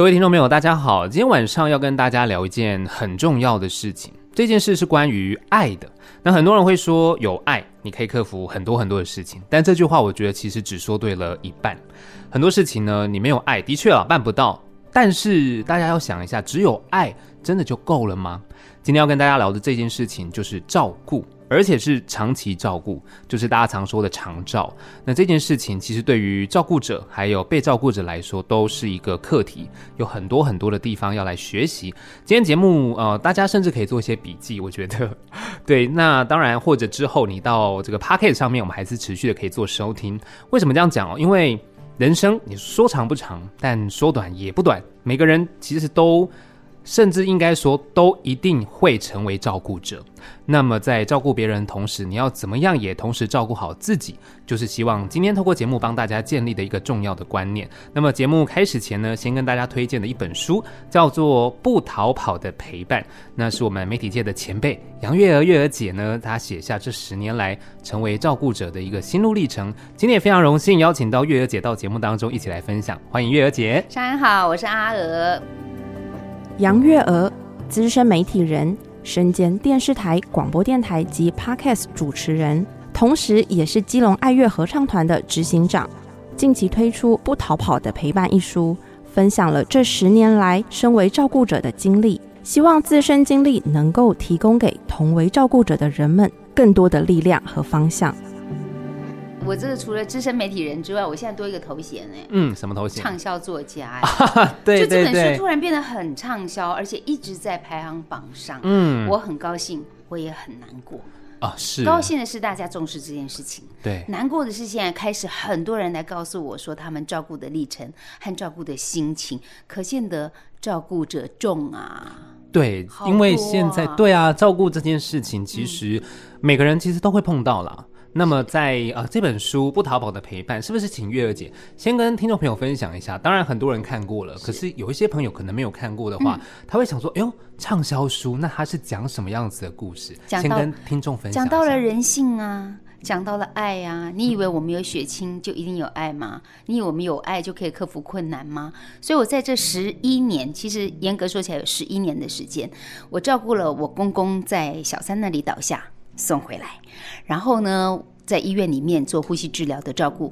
各位听众朋友，大家好。今天晚上要跟大家聊一件很重要的事情。这件事是关于爱的。那很多人会说，有爱你可以克服很多很多的事情。但这句话，我觉得其实只说对了一半。很多事情呢，你没有爱，的确啊，办不到。但是大家要想一下，只有爱真的就够了吗？今天要跟大家聊的这件事情，就是照顾。而且是长期照顾，就是大家常说的长照。那这件事情其实对于照顾者还有被照顾者来说，都是一个课题，有很多很多的地方要来学习。今天节目，呃，大家甚至可以做一些笔记。我觉得，对，那当然，或者之后你到这个 Podcast 上面，我们还是持续的可以做收听。为什么这样讲哦？因为人生你说长不长，但说短也不短。每个人其实都。甚至应该说，都一定会成为照顾者。那么，在照顾别人的同时，你要怎么样也同时照顾好自己？就是希望今天透过节目帮大家建立的一个重要的观念。那么，节目开始前呢，先跟大家推荐的一本书叫做《不逃跑的陪伴》，那是我们媒体界的前辈杨月娥月娥姐呢，她写下这十年来成为照顾者的一个心路历程。今天也非常荣幸邀请到月娥姐到节目当中一起来分享，欢迎月娥姐。上好，我是阿娥。杨月娥，资深媒体人，身兼电视台、广播电台及 Podcast 主持人，同时也是基隆爱乐合唱团的执行长。近期推出《不逃跑的陪伴》一书，分享了这十年来身为照顾者的经历，希望自身经历能够提供给同为照顾者的人们更多的力量和方向。我这个除了资深媒体人之外，我现在多一个头衔呢。嗯，什么头衔？畅销作家哎、啊。对对对。就这本书突然变得很畅销，而且一直在排行榜上。嗯，我很高兴，我也很难过。啊，是。高兴的是大家重视这件事情。对。难过的是现在开始很多人来告诉我说他们照顾的历程和照顾的心情，可见得照顾者重啊。对，啊、因为现在对啊，照顾这件事情其实每个人其实都会碰到啦。那么在呃这本书《不逃跑的陪伴》，是不是请月儿姐先跟听众朋友分享一下？当然很多人看过了，可是有一些朋友可能没有看过的话，嗯、他会想说：“哎呦，畅销书，那它是讲什么样子的故事？”先跟听众分享。讲到了人性啊，讲到了爱呀、啊。你以为我们有血亲就一定有爱吗？你以为我们有爱就可以克服困难吗？所以我在这十一年，其实严格说起来有十一年的时间，我照顾了我公公在小三那里倒下。送回来，然后呢，在医院里面做呼吸治疗的照顾，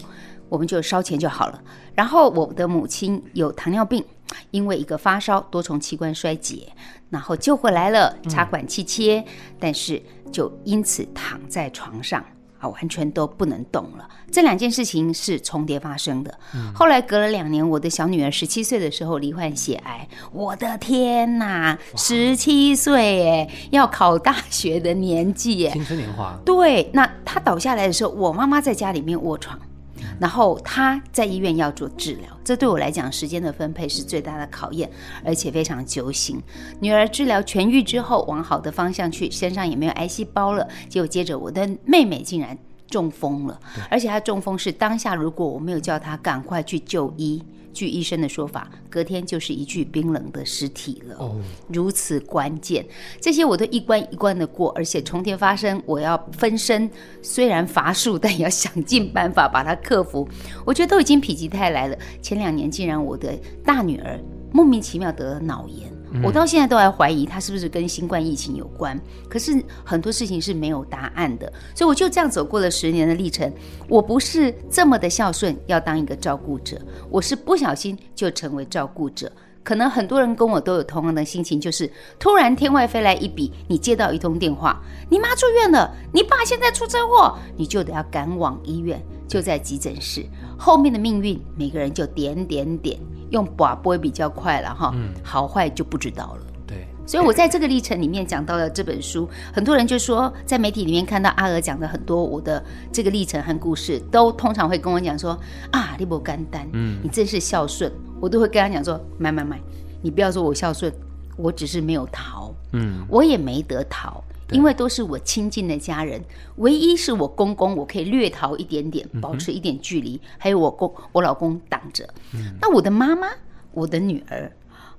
我们就烧钱就好了。然后我的母亲有糖尿病，因为一个发烧，多重器官衰竭，然后救回来了，插管气切，但是就因此躺在床上。啊，完全都不能动了。这两件事情是重叠发生的。嗯、后来隔了两年，我的小女儿十七岁的时候罹患血癌。我的天哪，十七岁哎，要考大学的年纪哎，青春年华。对，那她倒下来的时候，我妈妈在家里面卧床。然后他在医院要做治疗，这对我来讲时间的分配是最大的考验，而且非常揪心。女儿治疗痊愈之后，往好的方向去，身上也没有癌细胞了。结果接着我的妹妹竟然中风了，而且她中风是当下，如果我没有叫她赶快去就医。据医生的说法，隔天就是一具冰冷的尸体了。哦，如此关键，这些我都一关一关的过，而且重叠发生，我要分身，虽然乏术，但也要想尽办法把它克服。我觉得都已经否极泰来了。前两年竟然我的大女儿莫名其妙得了脑炎。我到现在都还怀疑他是不是跟新冠疫情有关，可是很多事情是没有答案的，所以我就这样走过了十年的历程。我不是这么的孝顺，要当一个照顾者，我是不小心就成为照顾者。可能很多人跟我都有同样的心情，就是突然天外飞来一笔，你接到一通电话，你妈住院了，你爸现在出车祸，你就得要赶往医院，就在急诊室，后面的命运每个人就点点点。用把握比较快了哈，好坏就不知道了。对，所以我在这个历程里面讲到了这本书，很多人就说在媒体里面看到阿娥讲的很多我的这个历程和故事，都通常会跟我讲说啊，你不简单，嗯，你真是孝顺，我都会跟他讲说，买买买，你不要说我孝顺，我只是没有逃，嗯，我也没得逃。因为都是我亲近的家人，唯一是我公公，我可以略逃一点点，保持一点距离，嗯、还有我公我老公挡着。嗯、那我的妈妈、我的女儿，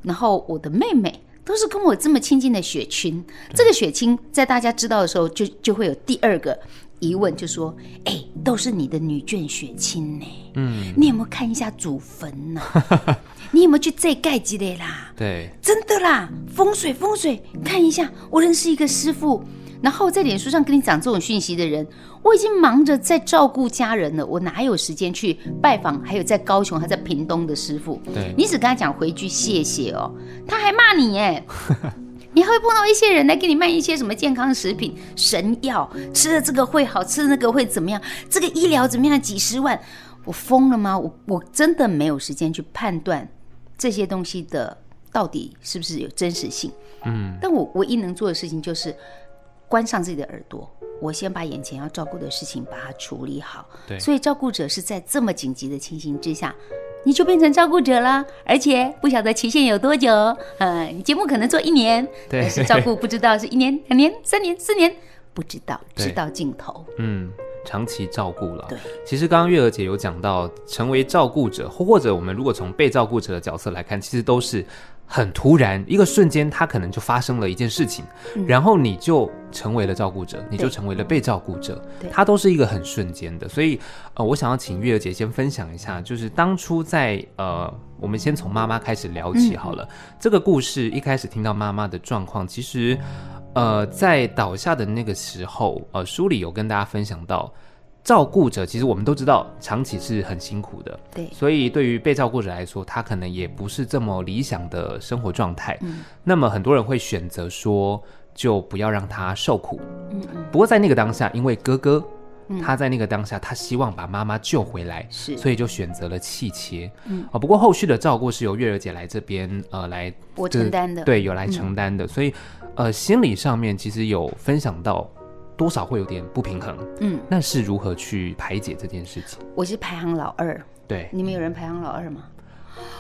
然后我的妹妹。都是跟我这么亲近的血亲。这个血亲在大家知道的时候就，就就会有第二个疑问，就说：哎、欸，都是你的女眷血亲呢？嗯，你有没有看一下祖坟呢？你有没有去这盖几的啦？对，真的啦，风水风水，看一下。我认识一个师傅。然后在脸书上跟你讲这种讯息的人，我已经忙着在照顾家人了，我哪有时间去拜访？还有在高雄，还在屏东的师傅，对，你只跟他讲回句谢谢哦，他还骂你耶。你还会碰到一些人来给你卖一些什么健康食品、神药，吃了这个会好，吃了那个会怎么样？这个医疗怎么样？几十万，我疯了吗？我我真的没有时间去判断这些东西的到底是不是有真实性。嗯，但我唯一能做的事情就是。关上自己的耳朵，我先把眼前要照顾的事情把它处理好。对，所以照顾者是在这么紧急的情形之下，你就变成照顾者了，而且不晓得期限有多久。呃，你节目可能做一年，对，但是照顾不知道是一年、两年、三年、四年，不知道，直到尽头。嗯，长期照顾了。对，其实刚刚月娥姐有讲到，成为照顾者，或者我们如果从被照顾者的角色来看，其实都是。很突然，一个瞬间，他可能就发生了一件事情，嗯、然后你就成为了照顾者，你就成为了被照顾者，他都是一个很瞬间的。所以，呃，我想要请月娥姐先分享一下，就是当初在呃，我们先从妈妈开始聊起好了。嗯、这个故事一开始听到妈妈的状况，其实，呃，在倒下的那个时候，呃，书里有跟大家分享到。照顾者其实我们都知道，长期是很辛苦的。对，所以对于被照顾者来说，他可能也不是这么理想的生活状态。嗯，那么很多人会选择说，就不要让他受苦。嗯嗯。不过在那个当下，因为哥哥，他在那个当下，他希望把妈妈救回来，是，所以就选择了弃切。嗯啊，不过后续的照顾是由月儿姐来这边呃来我承担的，对，有来承担的。所以呃，心理上面其实有分享到。多少会有点不平衡，嗯，那是如何去排解这件事情？我是排行老二，对，你们有人排行老二吗？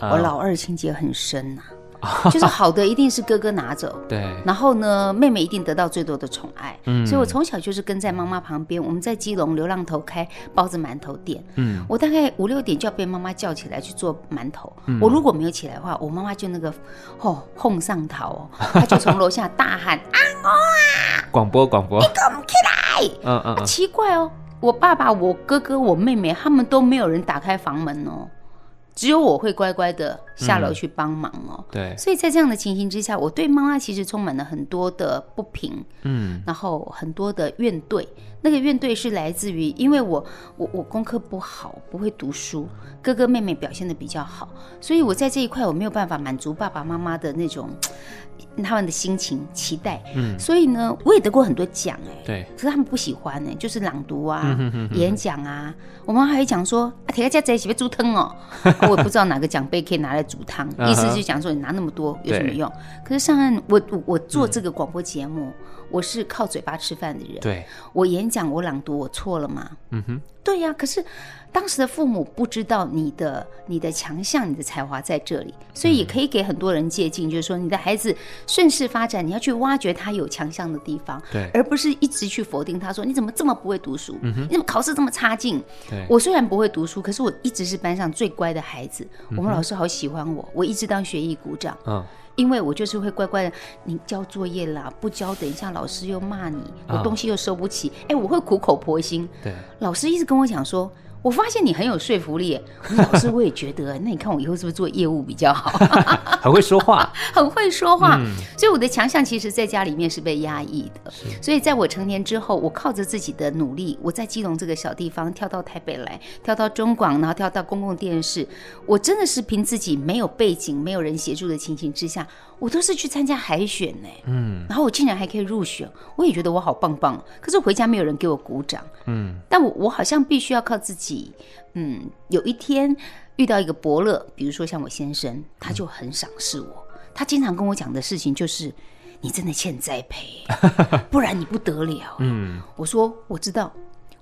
嗯、我老二情节很深呐、啊。就是好的一定是哥哥拿走，对。然后呢，妹妹一定得到最多的宠爱。嗯。所以我从小就是跟在妈妈旁边。我们在基隆流浪头开包子馒头店。嗯。我大概五六点就要被妈妈叫起来去做馒头。嗯。我如果没有起来的话，我妈妈就那个吼哄上头哦，她就从楼下大喊 啊我啊！广播广播。你给我们起来！嗯嗯。奇怪哦，我爸爸、我哥哥、我妹妹他们都没有人打开房门哦。只有我会乖乖的下楼去帮忙哦。对，所以在这样的情形之下，我对妈妈其实充满了很多的不平，嗯，然后很多的怨怼。那个怨怼是来自于，因为我我我功课不好，不会读书，哥哥妹妹表现的比较好，所以我在这一块我没有办法满足爸爸妈妈的那种。他们的心情期待，嗯，所以呢，我也得过很多奖，哎，对，可是他们不喜欢呢，就是朗读啊、嗯、哼哼哼演讲啊。我妈还会讲说啊，铁个家在一起被煮汤哦，我也不知道哪个奖杯可以拿来煮汤，意思就讲说你拿那么多有什么用？可是上岸，我我我做这个广播节目。嗯我是靠嘴巴吃饭的人。对，我演讲，我朗读，我错了吗？嗯哼，对呀。可是当时的父母不知道你的你的强项，你的才华在这里，所以也可以给很多人借鉴，就是说你的孩子顺势发展，你要去挖掘他有强项的地方，对，而不是一直去否定他，说你怎么这么不会读书？嗯哼，你怎么考试这么差劲？对，我虽然不会读书，可是我一直是班上最乖的孩子，我们老师好喜欢我，我一直当学艺鼓掌。嗯。因为我就是会乖乖的，你交作业啦，不交，等一下老师又骂你，我东西又收不起，哎、oh.，我会苦口婆心。对，老师一直跟我讲说。我发现你很有说服力，老师我也觉得。那你看我以后是不是做业务比较好？很会说话，很会说话。嗯、所以我的强项其实在家里面是被压抑的。所以在我成年之后，我靠着自己的努力，我在基隆这个小地方跳到台北来，跳到中广，然后跳到公共电视。我真的是凭自己没有背景、没有人协助的情形之下，我都是去参加海选呢。嗯，然后我竟然还可以入选，我也觉得我好棒棒。可是回家没有人给我鼓掌。嗯，但我我好像必须要靠自己。嗯，有一天遇到一个伯乐，比如说像我先生，他就很赏识我。他经常跟我讲的事情就是：“你真的欠栽培，不然你不得了。”嗯，我说我知道。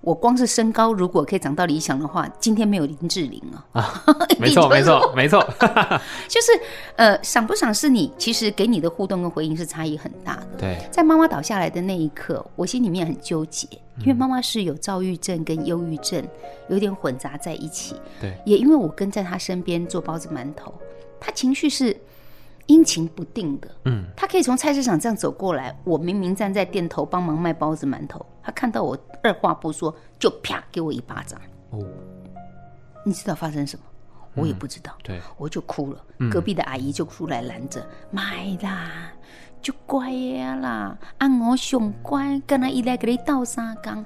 我光是身高，如果可以长到理想的话，今天没有林志玲啊！啊，没错，没错，没错，就是呃，赏不赏识你，其实给你的互动跟回应是差异很大的。对，在妈妈倒下来的那一刻，我心里面很纠结，因为妈妈是有躁郁症跟忧郁症，有点混杂在一起。对，也因为我跟在她身边做包子馒头，她情绪是阴晴不定的。嗯，他可以从菜市场这样走过来，我明明站在店头帮忙卖包子馒头，他看到我二话不说就啪给我一巴掌。哦，你知道发生什么？我也不知道。对，我就哭了。隔壁的阿姨就出来拦着，买啦。就乖呀啦，按我熊乖，跟他一来给你倒沙缸，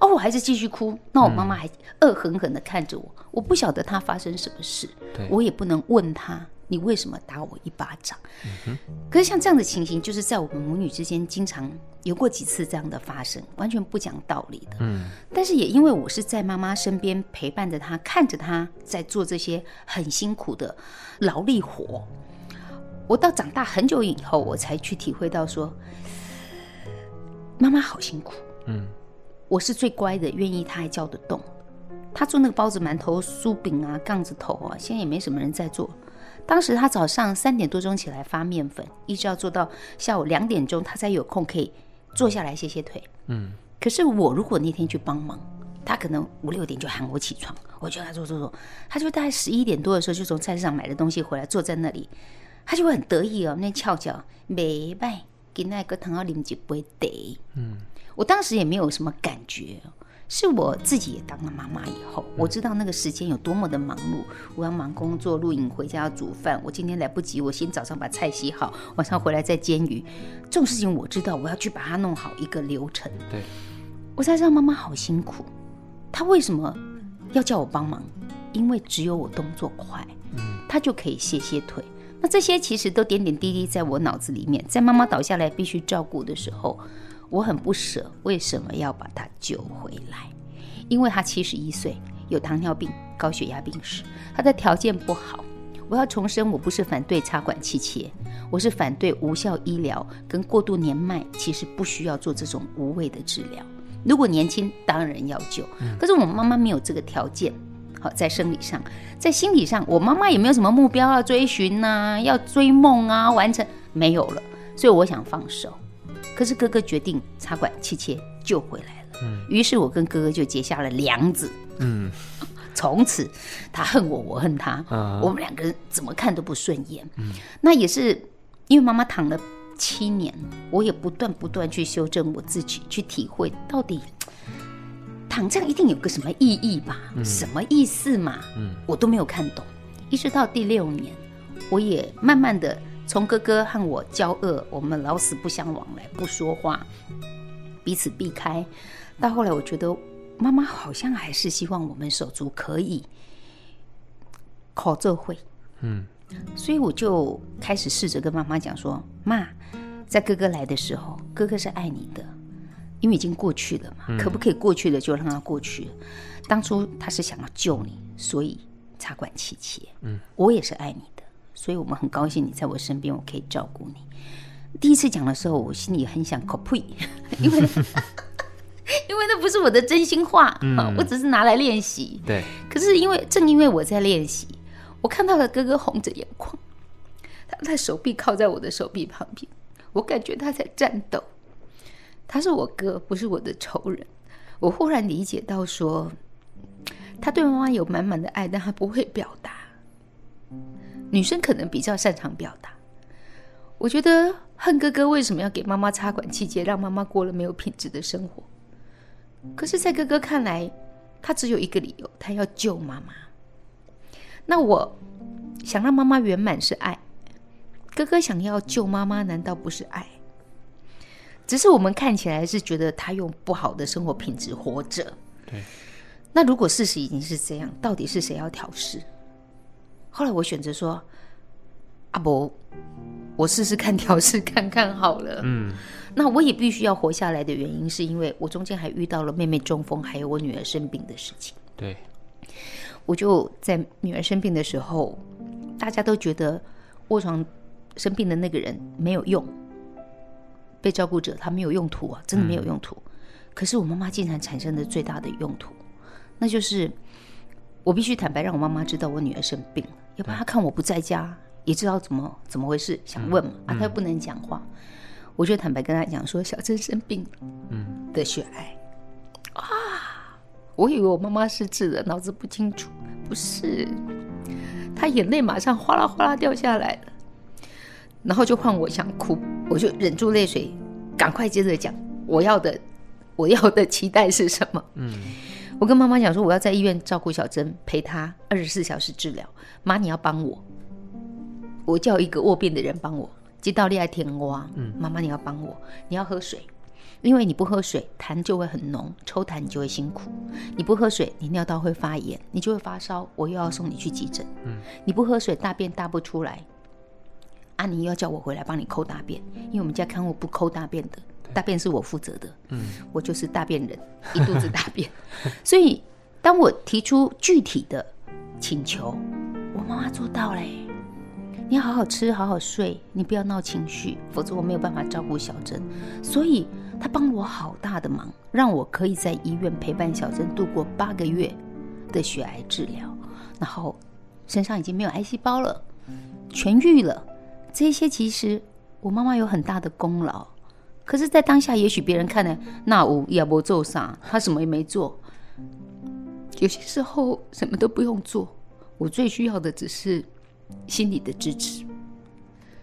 哦，我还是继续哭。那我妈妈还恶狠狠的看着我，我不晓得她发生什么事，对我也不能问她，你为什么打我一巴掌？嗯。可是像这样的情形，就是在我们母女之间经常有过几次这样的发生，完全不讲道理的。嗯，但是也因为我是在妈妈身边陪伴着她，看着她在做这些很辛苦的劳力活。我到长大很久以后，我才去体会到说，妈妈好辛苦。嗯，我是最乖的，愿意她还叫得动。她做那个包子、馒头、酥饼啊、杠子头啊，现在也没什么人在做。当时他早上三点多钟起来发面粉，一直要做到下午两点钟，他才有空可以坐下来歇歇腿。嗯，可是我如果那天去帮忙，他可能五六点就喊我起床，我就跟他做做做，他就大概十一点多的时候就从菜市场买的东西回来，坐在那里。他就会很得意哦，那翘脚，没拜，给那个糖要啉几杯得。嗯，我当时也没有什么感觉，是我自己也当了妈妈以后，我知道那个时间有多么的忙碌，我要忙工作、录影、回家要煮饭。我今天来不及，我先早上把菜洗好，晚上回来再煎鱼。这种事情我知道，我要去把它弄好一个流程。对，我才知道妈妈好辛苦。她为什么要叫我帮忙？因为只有我动作快，嗯，她就可以歇歇腿。那这些其实都点点滴滴在我脑子里面，在妈妈倒下来必须照顾的时候，我很不舍。为什么要把他救回来？因为他七十一岁，有糖尿病、高血压病史，他的条件不好。我要重申，我不是反对插管器械，我是反对无效医疗跟过度年迈，其实不需要做这种无谓的治疗。如果年轻，当然要救。可是我妈妈没有这个条件。好，在生理上，在心理上，我妈妈也没有什么目标要追寻呐、啊，要追梦啊，完成没有了，所以我想放手。可是哥哥决定插管切切救回来了，嗯，于是我跟哥哥就结下了梁子，嗯，从此他恨我，我恨他，嗯，我们两个人怎么看都不顺眼，嗯，那也是因为妈妈躺了七年，我也不断不断去修正我自己，去体会到底。躺这样一定有个什么意义吧？嗯、什么意思嘛？嗯，我都没有看懂。一直到第六年，我也慢慢的从哥哥和我交恶，我们老死不相往来，不说话，彼此避开。到后来，我觉得妈妈好像还是希望我们手足可以考这会。嗯，所以我就开始试着跟妈妈讲说：“妈，在哥哥来的时候，哥哥是爱你的。”因为已经过去了嘛，嗯、可不可以过去了就让他过去？当初他是想要救你，所以插管气切。嗯，我也是爱你的，所以我们很高兴你在我身边，我可以照顾你。第一次讲的时候，我心里很想 copy，，因为 因为那不是我的真心话，嗯、我只是拿来练习。对，可是因为正因为我在练习，我看到了哥哥红着眼眶，他他手臂靠在我的手臂旁边，我感觉他在战斗。他是我哥，不是我的仇人。我忽然理解到说，说他对妈妈有满满的爱，但他不会表达。女生可能比较擅长表达。我觉得恨哥哥为什么要给妈妈插管气切，让妈妈过了没有品质的生活。可是，在哥哥看来，他只有一个理由，他要救妈妈。那我想让妈妈圆满是爱，哥哥想要救妈妈，难道不是爱？只是我们看起来是觉得他用不好的生活品质活着。对。那如果事实已经是这样，到底是谁要调适？后来我选择说：“阿伯，我试试看调试看看好了。”嗯。那我也必须要活下来的原因，是因为我中间还遇到了妹妹中风，还有我女儿生病的事情。对。我就在女儿生病的时候，大家都觉得卧床生病的那个人没有用。被照顾者他没有用途啊，真的没有用途。嗯、可是我妈妈竟然产生了最大的用途，那就是我必须坦白让我妈妈知道我女儿生病了，要不然他看我不在家，也知道怎么怎么回事，想问嘛，嗯、啊，他又不能讲话，嗯、我就坦白跟他讲说小珍生病了，嗯，得血癌。啊，我以为我妈妈失智了，脑子不清楚，不是，她眼泪马上哗啦哗啦掉下来了。然后就换我想哭，我就忍住泪水，赶快接着讲我要的，我要的期待是什么？嗯，我跟妈妈讲说，我要在医院照顾小珍，陪她二十四小时治疗。妈，你要帮我，我叫一个卧病的人帮我。接到恋爱天蛙，嗯，妈妈你要帮我，你要喝水，因为你不喝水，痰就会很浓，抽痰你就会辛苦。你不喝水，你尿道会发炎，你就会发烧，我又要送你去急诊。嗯，你不喝水，大便大不出来。啊，你又要叫我回来帮你抠大便，因为我们家看护不抠大便的，大便是我负责的。嗯，我就是大便人，一肚子大便。所以，当我提出具体的请求，我妈妈做到嘞。你要好好吃，好好睡，你不要闹情绪，否则我没有办法照顾小珍。所以，她帮了我好大的忙，让我可以在医院陪伴小珍度过八个月的血癌治疗，然后身上已经没有癌细胞了，痊愈了。这些其实我妈妈有很大的功劳，可是，在当下，也许别人看来那我也不做啥，他什么也没做。有些时候什么都不用做，我最需要的只是心理的支持，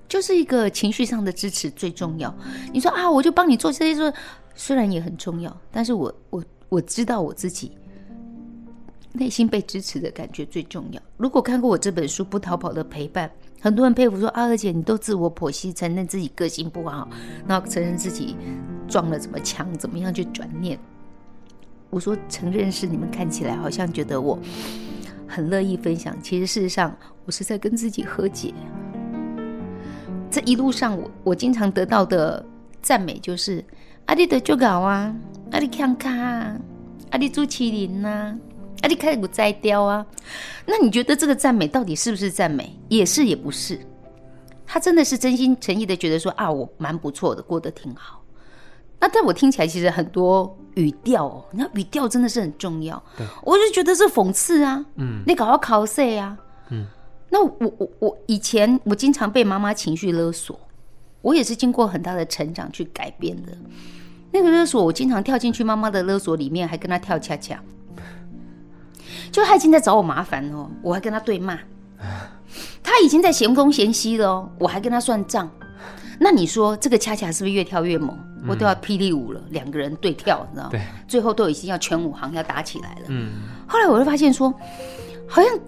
就是一个情绪上的支持最重要。你说啊，我就帮你做这些事，虽然也很重要，但是我我我知道我自己内心被支持的感觉最重要。如果看过我这本书《不逃跑的陪伴》。很多人佩服说：“阿二姐，你都自我剖析，承认自己个性不好，然后承认自己撞了怎么墙，怎么样去转念。”我说：“承认是你们看起来好像觉得我很乐意分享，其实事实上我是在跟自己和解。这一路上，我我经常得到的赞美就是：‘阿弟的就搞啊，阿弟看看啊，阿弟朱麒麟呐。’”啊，你开始不摘雕啊？那你觉得这个赞美到底是不是赞美？也是也不是。他真的是真心诚意的觉得说啊，我蛮不错的，过得挺好。那但我听起来其实很多语调哦，你看语调真的是很重要。对，我就觉得是讽刺啊。嗯，你搞要考试啊？嗯，那我我我以前我经常被妈妈情绪勒索，我也是经过很大的成长去改变的。那个勒索，我经常跳进去妈妈的勒索里面，还跟她跳恰恰。就他已经在找我麻烦哦，我还跟他对骂，他已经在嫌东嫌西了哦，我还跟他算账。那你说这个恰恰是不是越跳越猛？我都要霹雳舞了，两个人对跳，你知道吗？对，最后都已经要全武行要打起来了。嗯，后来我就发现说，好像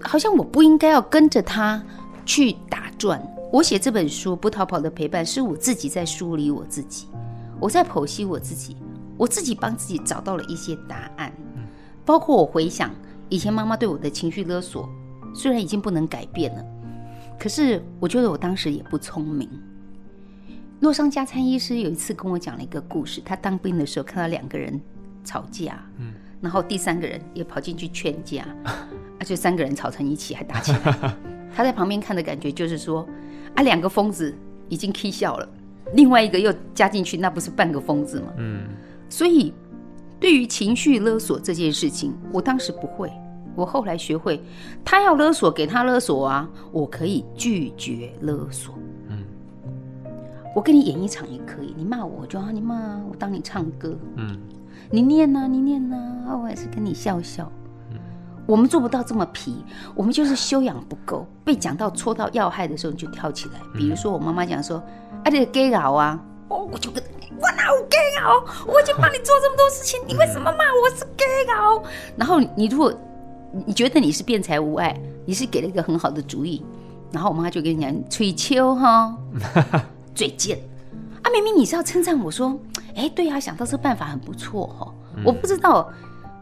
好像我不应该要跟着他去打转。我写这本书《不逃跑的陪伴》，是我自己在梳理我自己，我在剖析我自己，我自己帮自己找到了一些答案。包括我回想以前妈妈对我的情绪勒索，虽然已经不能改变了，可是我觉得我当时也不聪明。洛桑加参医师有一次跟我讲了一个故事，他当兵的时候看到两个人吵架，嗯，然后第三个人也跑进去劝架，啊，就三个人吵成一起还打起来。他在旁边看的感觉就是说，啊，两个疯子已经 K 笑了，另外一个又加进去，那不是半个疯子吗？嗯，所以。对于情绪勒索这件事情，我当时不会，我后来学会，他要勒索给他勒索啊，我可以拒绝勒索。嗯，我跟你演一场也可以，你骂我，我就啊你骂，我当你唱歌。嗯，你念呐、啊，你念呐、啊，我也是跟你笑笑。嗯，我们做不到这么皮，我们就是修养不够，被讲到戳到要害的时候你就跳起来。比如说我妈妈讲说，啊，这个 gay 佬啊，哦，我就跟。我哪有 gay 哦？我已经帮你做这么多事情，你为什么骂我是 gay 哦？然后你如果你觉得你是辩才无碍，你是给了一个很好的主意，然后我妈就跟你讲吹秋哈，嘴贱啊！明明你是要称赞我说，哎，对呀，想到这个办法很不错哈。我不知道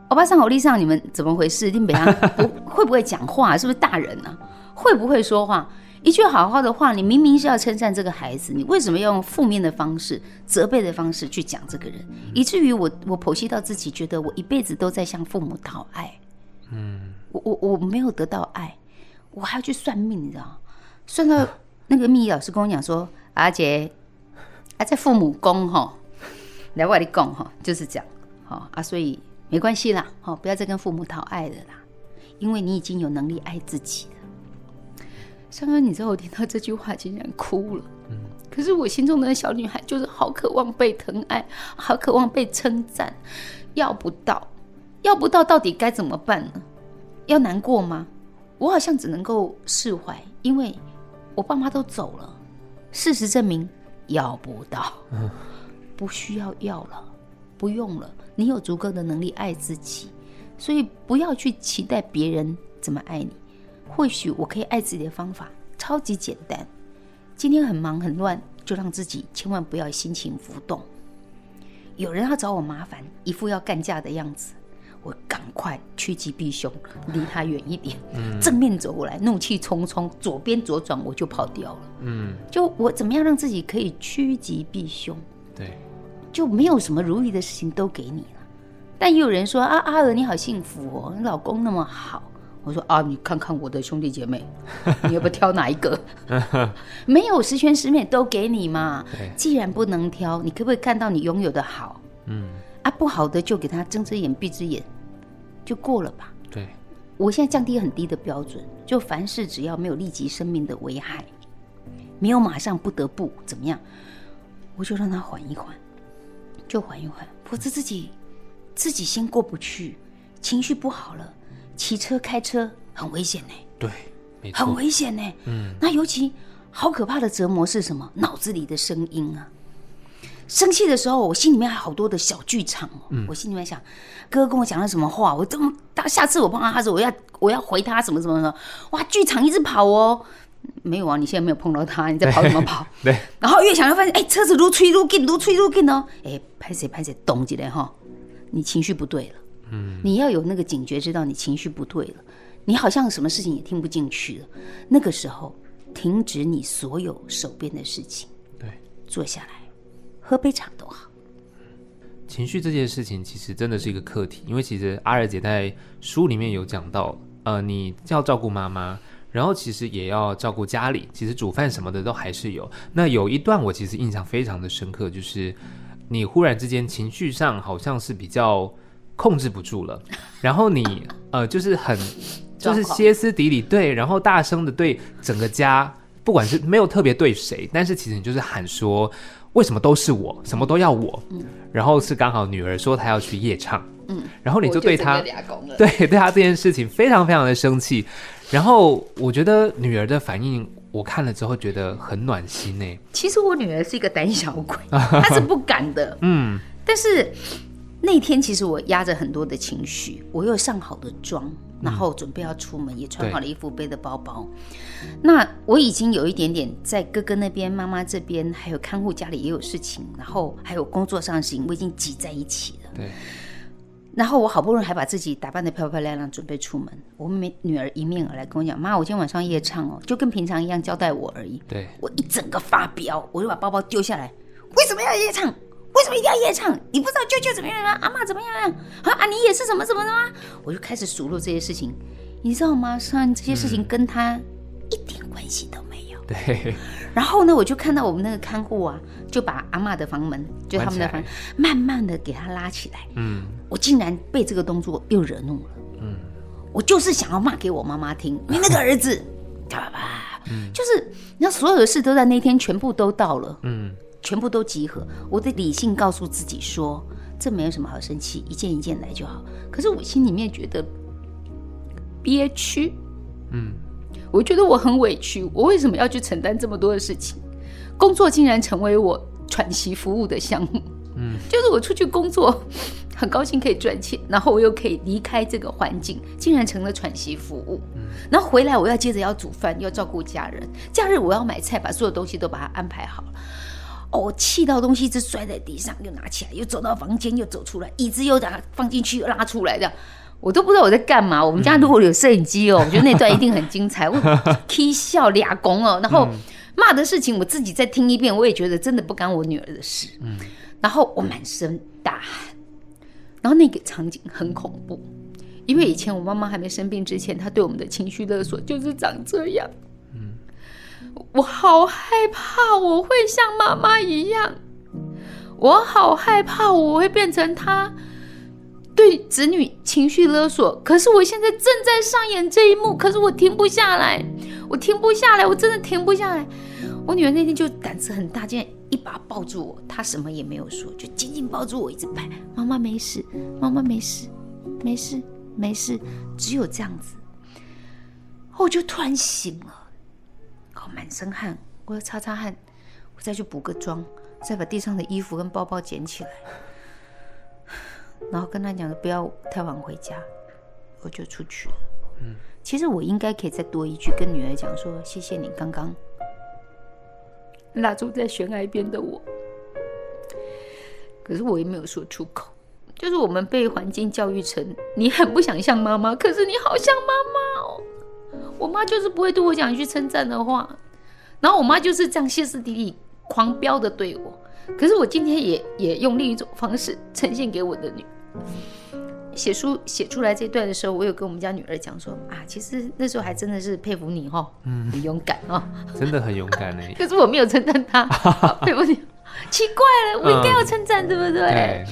欧巴上、欧丽上你们怎么回事？林北洋不 会不会讲话？是不是大人呢？会不会说话？一句好好的话，你明明是要称赞这个孩子，你为什么要用负面的方式、责备的方式去讲这个人？以至于我我剖析到自己，觉得我一辈子都在向父母讨爱。嗯，我我我没有得到爱，我还要去算命，你知道？算到那个命理老师跟我讲说：“阿姐，啊，在父母宫哈，来我的宫哈，就是这样。好啊，所以没关系啦，好，不要再跟父母讨爱了啦，因为你已经有能力爱自己。”刚刚你知道我听到这句话竟然哭了，嗯，可是我心中的小女孩就是好渴望被疼爱，好渴望被称赞，要不到，要不到，到底该怎么办呢？要难过吗？我好像只能够释怀，因为我爸妈都走了，事实证明要不到，不需要要了，不用了。你有足够的能力爱自己，所以不要去期待别人怎么爱你。或许我可以爱自己的方法超级简单。今天很忙很乱，就让自己千万不要心情浮动。有人要找我麻烦，一副要干架的样子，我赶快趋吉避凶，离他远一点。嗯、正面走过来，怒气冲冲，左边左转，我就跑掉了。嗯，就我怎么样让自己可以趋吉避凶？对，就没有什么如意的事情都给你了。但也有人说啊，阿娥你好幸福哦，你老公那么好。我说啊，你看看我的兄弟姐妹，你要不要挑哪一个？没有十全十美都给你嘛。既然不能挑，你可不可以看到你拥有的好？嗯，啊，不好的就给他睁只眼闭只眼，就过了吧。对，我现在降低很低的标准，就凡事只要没有立即生命的危害，没有马上不得不怎么样，我就让他缓一缓，就缓一缓，否则自己自己先过不去，情绪不好了。骑车开车很危险呢，对，没错，很危险呢。嗯，那尤其好可怕的折磨是什么？脑子里的声音啊！生气的时候，我心里面还好多的小剧场哦。嗯，我心里面想，哥哥跟我讲了什么话？我这么他下次我碰到他时，我要我要回他什么什么什么？哇，剧场一直跑哦。没有啊，你现在没有碰到他，你在跑什么跑？对。然后越想越发现，哎，车子如吹如进，如吹如进哦。哎，拍谁拍谁，动起来哈！你情绪不对了。嗯，你要有那个警觉，知道你情绪不对了，你好像什么事情也听不进去了。那个时候，停止你所有手边的事情，对，坐下来，喝杯茶都好。情绪这件事情其实真的是一个课题，因为其实阿尔姐在书里面有讲到，呃，你要照顾妈妈，然后其实也要照顾家里，其实煮饭什么的都还是有。那有一段我其实印象非常的深刻，就是你忽然之间情绪上好像是比较。控制不住了，然后你呃，就是很，就是歇斯底里，对，然后大声的对整个家，不管是没有特别对谁，但是其实你就是喊说，为什么都是我，什么都要我，嗯，然后是刚好女儿说她要去夜唱，嗯，然后你就对她，对 对她这件事情非常非常的生气，然后我觉得女儿的反应，我看了之后觉得很暖心呢。其实我女儿是一个胆小鬼，她是不敢的，嗯，但是。那天其实我压着很多的情绪，我又上好的妆，然后准备要出门，也穿好了衣服，背的包包。那我已经有一点点在哥哥那边、妈妈这边，还有看护家里也有事情，然后还有工作上的事情，我已经挤在一起了。对。然后我好不容易还把自己打扮得漂漂亮亮，准备出门。我妹妹女儿迎面而来跟我讲：“妈，我今天晚上夜唱哦，就跟平常一样交代我而已。”对。我一整个发飙，我就把包包丢下来。为什么要夜唱？为什么一定要夜唱？你不知道舅舅怎么样吗？阿妈怎么样啊？啊，你也是什么什么的吗？我就开始数落这些事情，你知道吗？虽然这些事情跟他一点关系都没有。对。然后呢，我就看到我们那个看护啊，就把阿妈的房门，就他们的房，慢慢的给他拉起来。嗯。我竟然被这个动作又惹怒了。嗯。我就是想要骂给我妈妈听，你那个儿子，爸爸，嗯，就是那所有的事都在那天全部都到了。嗯。全部都集合，我的理性告诉自己说，这没有什么好生气，一件一件来就好。可是我心里面觉得憋屈，嗯，我觉得我很委屈，我为什么要去承担这么多的事情？工作竟然成为我喘息服务的项目，嗯，就是我出去工作，很高兴可以赚钱，然后我又可以离开这个环境，竟然成了喘息服务，嗯，然后回来我要接着要煮饭，要照顾家人，假日我要买菜，把所有东西都把它安排好了。我气到东西一直摔在地上，又拿起来，又走到房间，又走出来，椅子又把它放进去，又拉出来，这样我都不知道我在干嘛。我们家如果有摄影机哦，我觉得那段一定很精彩。我 踢笑俩公哦，然后骂的事情我自己再听一遍，我也觉得真的不干我女儿的事。嗯，然后我满身大汗，然后那个场景很恐怖，因为以前我妈妈还没生病之前，她对我们的情绪勒索就是长这样。我好害怕我会像妈妈一样，我好害怕我会变成她对子女情绪勒索。可是我现在正在上演这一幕，可是我停不下来，我停不下来，我真的停不下来。我女儿那天就胆子很大，竟然一把抱住我，她什么也没有说，就紧紧抱住我，一直拍。妈妈没事，妈妈没事，没事，没事，只有这样子。我就突然醒了。满身汗，我要擦擦汗，我再去补个妆，再把地上的衣服跟包包捡起来，然后跟他讲说不要太晚回家，我就出去了。嗯，其实我应该可以再多一句跟女儿讲说，谢谢你刚刚拉住在悬崖边的我。可是我也没有说出口，就是我们被环境教育成你很不想像妈妈，可是你好像妈妈。我妈就是不会对我讲一句称赞的话，然后我妈就是这样歇斯底里、狂飙的对我。可是我今天也也用另一种方式呈现给我的女儿。写书写出来这段的时候，我有跟我们家女儿讲说啊，其实那时候还真的是佩服你哈，嗯，很勇敢哦，真的很勇敢呢。可是我没有称赞她，佩服你，奇怪了，我应该要称赞，嗯，对不对？对，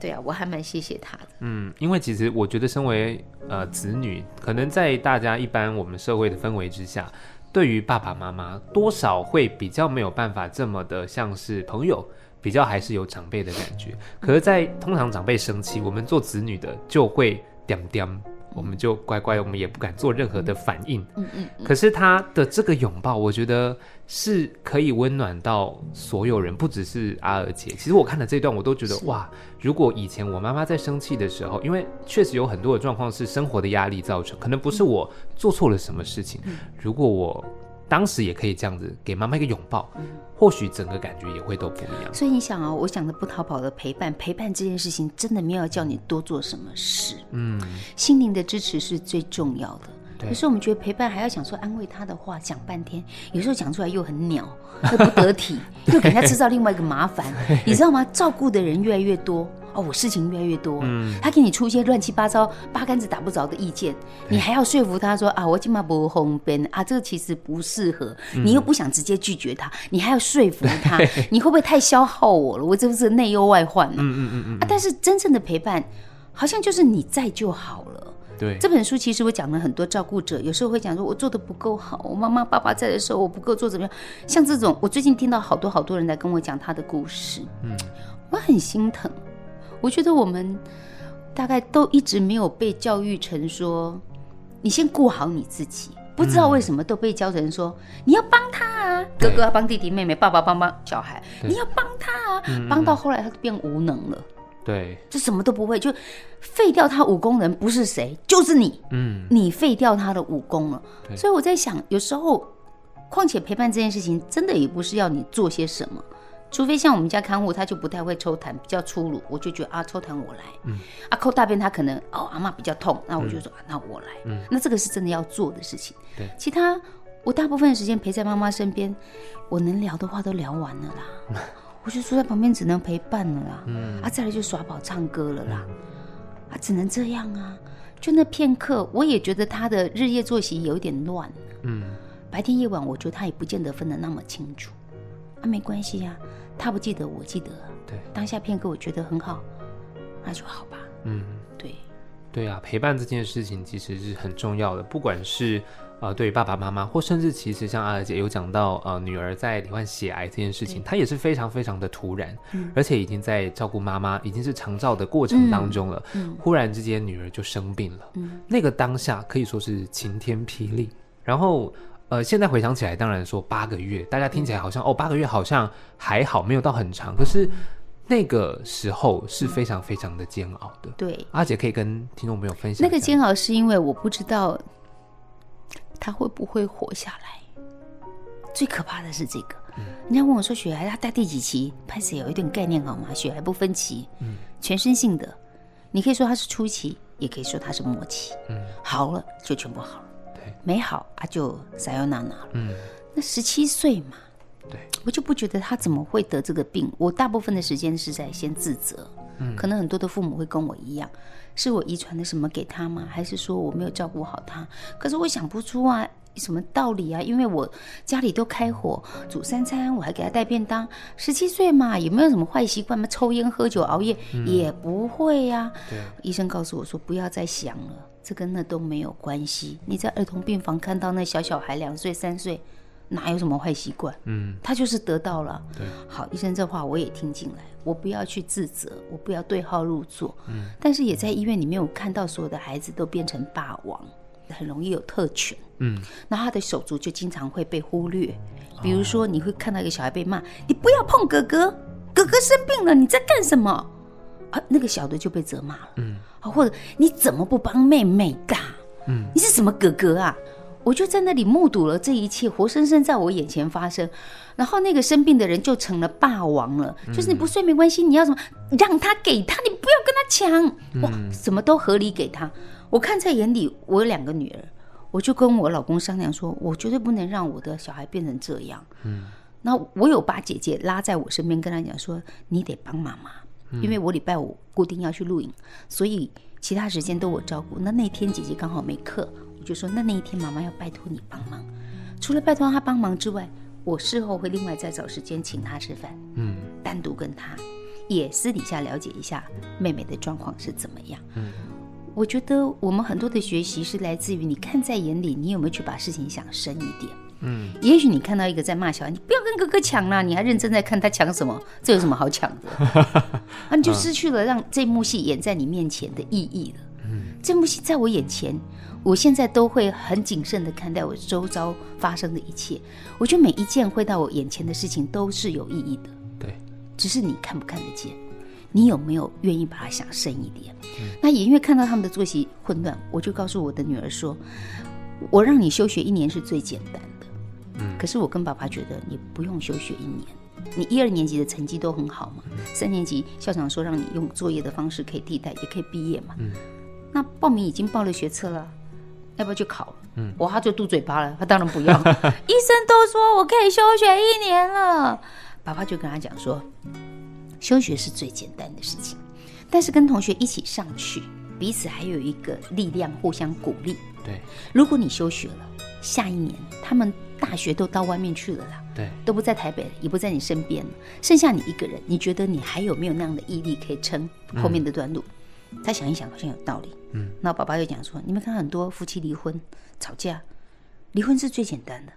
对啊，我还蛮谢谢他的。嗯，因为其实我觉得，身为呃子女，可能在大家一般我们社会的氛围之下，对于爸爸妈妈，多少会比较没有办法这么的像是朋友。比较还是有长辈的感觉，可是，在通常长辈生气，我们做子女的就会点点，我们就乖乖，我们也不敢做任何的反应。嗯嗯。可是他的这个拥抱，我觉得是可以温暖到所有人，不只是阿尔姐。其实我看了这段，我都觉得哇，如果以前我妈妈在生气的时候，因为确实有很多的状况是生活的压力造成，可能不是我做错了什么事情。如果我当时也可以这样子给妈妈一个拥抱，或许整个感觉也会都不一样。所以你想啊，我想的不逃跑的陪伴，陪伴这件事情真的没有要叫你多做什么事。嗯，心灵的支持是最重要的。有时候我们觉得陪伴还要想说安慰他的话，讲半天，有时候讲出来又很鸟，又不得体，又给他制造另外一个麻烦。你知道吗？照顾的人越来越多。哦，我事情越来越多，嗯，他给你出一些乱七八糟、八竿子打不着的意见，你还要说服他说啊，我今嘛不红边啊，这个其实不适合，你又不想直接拒绝他，你还要说服他，你会不会太消耗我了？我这不是内忧外患呢？嗯嗯嗯嗯。啊，但是真正的陪伴，好像就是你在就好了。对，这本书其实我讲了很多照顾者，有时候会讲说我做的不够好，我妈妈爸爸在的时候我不够做怎么样？像这种，我最近听到好多好多人来跟我讲他的故事，嗯，我很心疼。我觉得我们大概都一直没有被教育成说，你先顾好你自己。不知道为什么都被教成说，你要帮他啊，哥哥要帮弟弟妹妹，爸爸帮帮小孩，你要帮他啊。帮到后来他就变无能了，对，就什么都不会，就废掉他武功的人不是谁，就是你。嗯，你废掉他的武功了。所以我在想，有时候，况且陪伴这件事情，真的也不是要你做些什么。除非像我们家看护，他就不太会抽痰，比较粗鲁，我就觉得啊，抽痰我来。嗯。啊，抠大便他可能哦，阿妈比较痛，那我就说、嗯啊、那我来。嗯。那这个是真的要做的事情。对。其他我大部分的时间陪在妈妈身边，我能聊的话都聊完了啦。嗯、我就坐在旁边只能陪伴了啦。嗯。啊，再来就耍宝唱歌了啦。嗯、啊，只能这样啊。就那片刻，我也觉得他的日夜作息有一点乱。嗯。白天夜晚，我觉得他也不见得分得那么清楚。啊，没关系呀、啊。他不记得，我记得。对，当下片刻我觉得很好，那就好吧。嗯，对，对啊，陪伴这件事情其实是很重要的。不管是呃，对于爸爸妈妈，或甚至其实像阿尔姐有讲到，呃，女儿在罹患血癌这件事情，她也是非常非常的突然，嗯、而且已经在照顾妈妈，已经是长照的过程当中了。嗯，忽然之间女儿就生病了。嗯，那个当下可以说是晴天霹雳。然后。呃，现在回想起来，当然说八个月，大家听起来好像哦，八个月好像还好，没有到很长。可是那个时候是非常非常的煎熬的。对，阿姐可以跟听众朋友分享。那个煎熬是因为我不知道他会不会活下来。最可怕的是这个，嗯、人家问我说血癌他在第几期？拍摄有一点概念好吗？血癌不分期，嗯，全身性的，你可以说它是初期，也可以说它是末期，嗯，好了就全部好了。没好啊，就撒由那拉了。嗯，那十七岁嘛，对，我就不觉得他怎么会得这个病。我大部分的时间是在先自责，嗯，可能很多的父母会跟我一样，是我遗传的什么给他吗？还是说我没有照顾好他？可是我想不出啊，什么道理啊？因为我家里都开火煮三餐，我还给他带便当。十七岁嘛，也没有什么坏习惯嘛？抽烟、喝酒、熬夜、嗯、也不会呀、啊。医生告诉我说不要再想了。这跟那都没有关系。你在儿童病房看到那小小孩两岁三岁，哪有什么坏习惯？嗯，他就是得到了。对，好，医生这话我也听进来。我不要去自责，我不要对号入座。嗯，但是也在医院里面，我看到所有的孩子都变成霸王。很容易有特权，嗯，那他的手足就经常会被忽略。比如说，你会看到一个小孩被骂：“你不要碰哥哥，哥哥生病了，你在干什么？”啊，那个小的就被责骂了，嗯，啊，或者你怎么不帮妹妹干？嗯，你是什么哥哥啊？我就在那里目睹了这一切，活生生在我眼前发生。然后那个生病的人就成了霸王了，就是你不睡没关系，你要什么让他给他，你不要跟他抢，哇，什么都合理给他。我看在眼里，我有两个女儿，我就跟我老公商量说，我绝对不能让我的小孩变成这样。嗯，那我有把姐姐拉在我身边，跟她讲说，你得帮妈妈，因为我礼拜五固定要去露营，所以其他时间都我照顾。那那天姐姐刚好没课。我就说，那那一天妈妈要拜托你帮忙，除了拜托他帮忙之外，我事后会另外再找时间请他吃饭，嗯，单独跟他也私底下了解一下妹妹的状况是怎么样。嗯，我觉得我们很多的学习是来自于你看在眼里，你有没有去把事情想深一点？嗯，也许你看到一个在骂小孩，你不要跟哥哥抢了，你还认真在看他抢什么？这有什么好抢的？啊，你就失去了让这幕戏演在你面前的意义了。嗯，这幕戏在我眼前。我现在都会很谨慎的看待我周遭发生的一切。我觉得每一件会到我眼前的事情都是有意义的。对，只是你看不看得见，你有没有愿意把它想深一点？嗯、那也因为看到他们的作息混乱，我就告诉我的女儿说：“我让你休学一年是最简单的。嗯，可是我跟爸爸觉得你不用休学一年，你一二年级的成绩都很好嘛，嗯、三年级校长说让你用作业的方式可以替代，也可以毕业嘛。嗯，那报名已经报了学测了。”要不要去考？嗯，我他就嘟嘴巴了，他当然不要。医生都说我可以休学一年了，爸爸就跟他讲说，休学是最简单的事情，但是跟同学一起上去，彼此还有一个力量互相鼓励。对，如果你休学了，下一年他们大学都到外面去了啦，对，都不在台北了，也不在你身边了，剩下你一个人，你觉得你还有没有那样的毅力可以撑后面的段路？嗯他想一想，好像有道理。嗯，那爸爸又讲说：“你们看很多夫妻离婚、吵架，离婚是最简单的，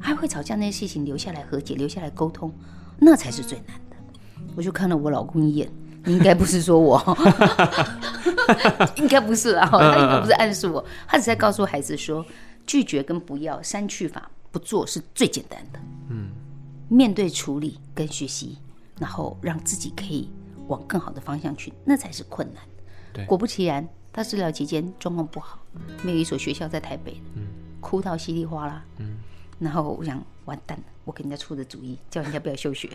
还会吵架那些事情留下来和解、留下来沟通，那才是最难的。”我就看了我老公一眼，你应该不是说我，应该不是啊，他应该不是暗示我，他只在告诉孩子说，拒绝跟不要、删去法、不做是最简单的。嗯，面对处理跟学习，然后让自己可以往更好的方向去，那才是困难。对果不其然，他治疗期间状况不好，没有一所学校在台北，嗯、哭到稀里哗啦。嗯、然后我想，完蛋了，我给人家出的主意，叫人家不要休学，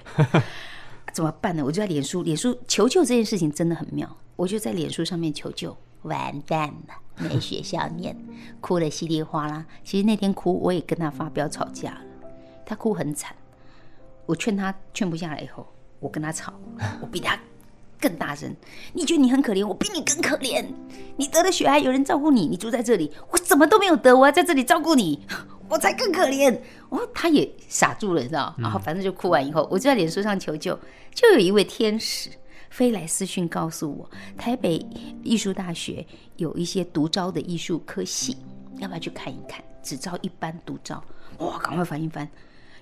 怎么办呢？我就在脸书，脸书求救这件事情真的很妙，我就在脸书上面求救，完蛋了，没学校念，哭得稀里哗啦。其实那天哭，我也跟他发飙吵架了，他哭很惨，我劝他劝不下来以后，我跟他吵，我比他。更大声！你觉得你很可怜，我比你更可怜。你得了血癌，有人照顾你，你住在这里，我什么都没有得，我要在这里照顾你，我才更可怜。哦，他也傻住了，你知道？然后反正就哭完以后，我就在脸书上求救，就有一位天使飞来私讯告诉我，台北艺术大学有一些独招的艺术科系，要不要去看一看？只招一般独招。哇，赶快翻一翻。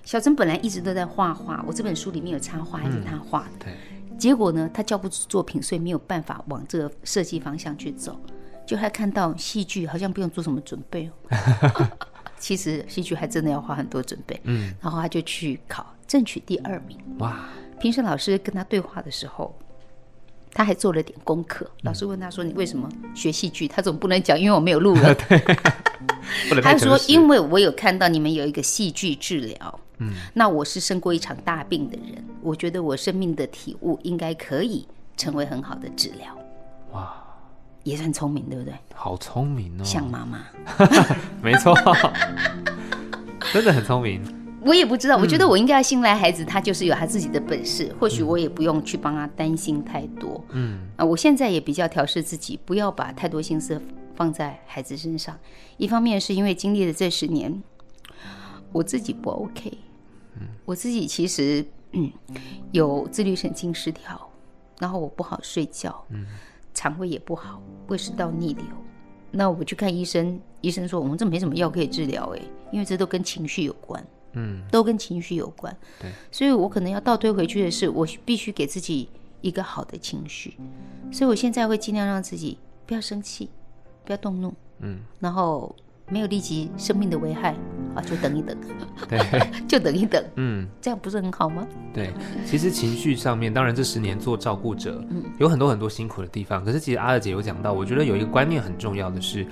小陈本来一直都在画画，我这本书里面有插画，还是他画的。对。结果呢，他交不出作品，所以没有办法往这个设计方向去走。就他看到戏剧好像不用做什么准备哦，其实戏剧还真的要花很多准备。嗯，然后他就去考，争取第二名。哇！评审老师跟他对话的时候，他还做了点功课。老师问他说：“你为什么学戏剧？”他总不能讲，因为我没有录了。他说：“因为我有看到你们有一个戏剧治疗。”嗯，那我是生过一场大病的人，我觉得我生命的体悟应该可以成为很好的治疗。哇，也算聪明，对不对？好聪明哦，像妈妈，没错，真的很聪明。我也不知道，我觉得我应该要信赖孩子，他就是有他自己的本事，或许我也不用去帮他担心太多。嗯，啊，我现在也比较调试自己，不要把太多心思放在孩子身上。一方面是因为经历了这十年，我自己不 OK。我自己其实嗯有自律神经失调，然后我不好睡觉，嗯，肠胃也不好，胃食道逆流。那我去看医生，医生说我们这没什么药可以治疗，哎，因为这都跟情绪有关，嗯，都跟情绪有关，对，所以我可能要倒推回去的是，我必须给自己一个好的情绪，所以我现在会尽量让自己不要生气，不要动怒，嗯，然后没有立即生命的危害啊，就等一等，对，就等一等，嗯，这样不是很好吗？对，其实情绪上面，当然这十年做照顾者，嗯，有很多很多辛苦的地方。可是其实阿乐姐有讲到，我觉得有一个观念很重要的是，